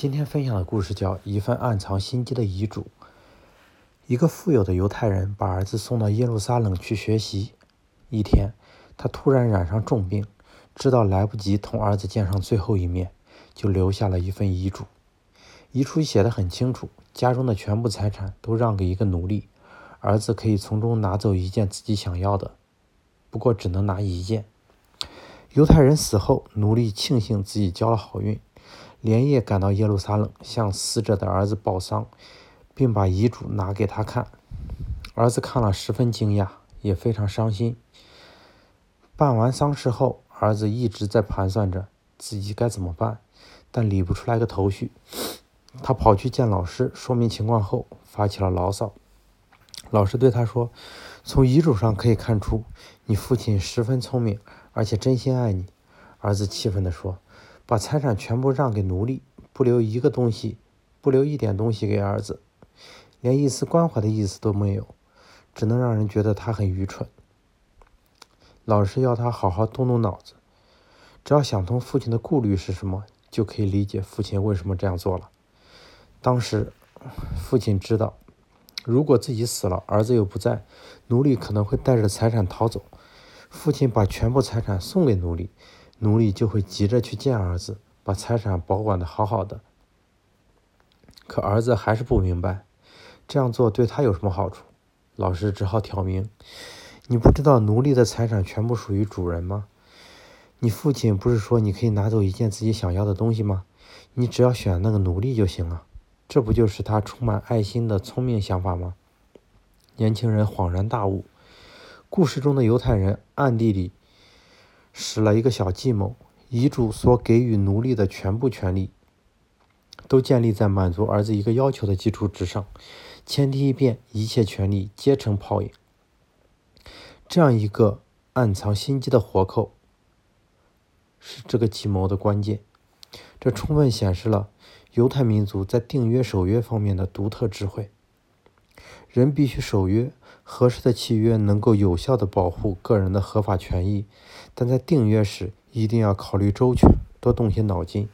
今天分享的故事叫《一份暗藏心机的遗嘱》。一个富有的犹太人把儿子送到耶路撒冷去学习。一天，他突然染上重病，知道来不及同儿子见上最后一面，就留下了一份遗嘱。遗嘱写得很清楚，家中的全部财产都让给一个奴隶，儿子可以从中拿走一件自己想要的，不过只能拿一件。犹太人死后，奴隶庆幸自己交了好运。连夜赶到耶路撒冷，向死者的儿子报丧，并把遗嘱拿给他看。儿子看了十分惊讶，也非常伤心。办完丧事后，儿子一直在盘算着自己该怎么办，但理不出来个头绪。他跑去见老师，说明情况后，发起了牢骚。老师对他说：“从遗嘱上可以看出，你父亲十分聪明，而且真心爱你。”儿子气愤地说。把财产全部让给奴隶，不留一个东西，不留一点东西给儿子，连一丝关怀的意思都没有，只能让人觉得他很愚蠢。老师要他好好动动脑子，只要想通父亲的顾虑是什么，就可以理解父亲为什么这样做了。当时，父亲知道，如果自己死了，儿子又不在，奴隶可能会带着财产逃走。父亲把全部财产送给奴隶。奴隶就会急着去见儿子，把财产保管的好好的。可儿子还是不明白，这样做对他有什么好处？老师只好挑明：“你不知道奴隶的财产全部属于主人吗？你父亲不是说你可以拿走一件自己想要的东西吗？你只要选那个奴隶就行了。这不就是他充满爱心的聪明想法吗？”年轻人恍然大悟，故事中的犹太人暗地里。使了一个小计谋，遗嘱所给予奴隶的全部权利，都建立在满足儿子一个要求的基础之上，前提一变，一切权利皆成泡影。这样一个暗藏心机的活扣，是这个计谋的关键。这充分显示了犹太民族在订约守约方面的独特智慧。人必须守约，合适的契约能够有效的保护个人的合法权益，但在订约时一定要考虑周全，多动些脑筋。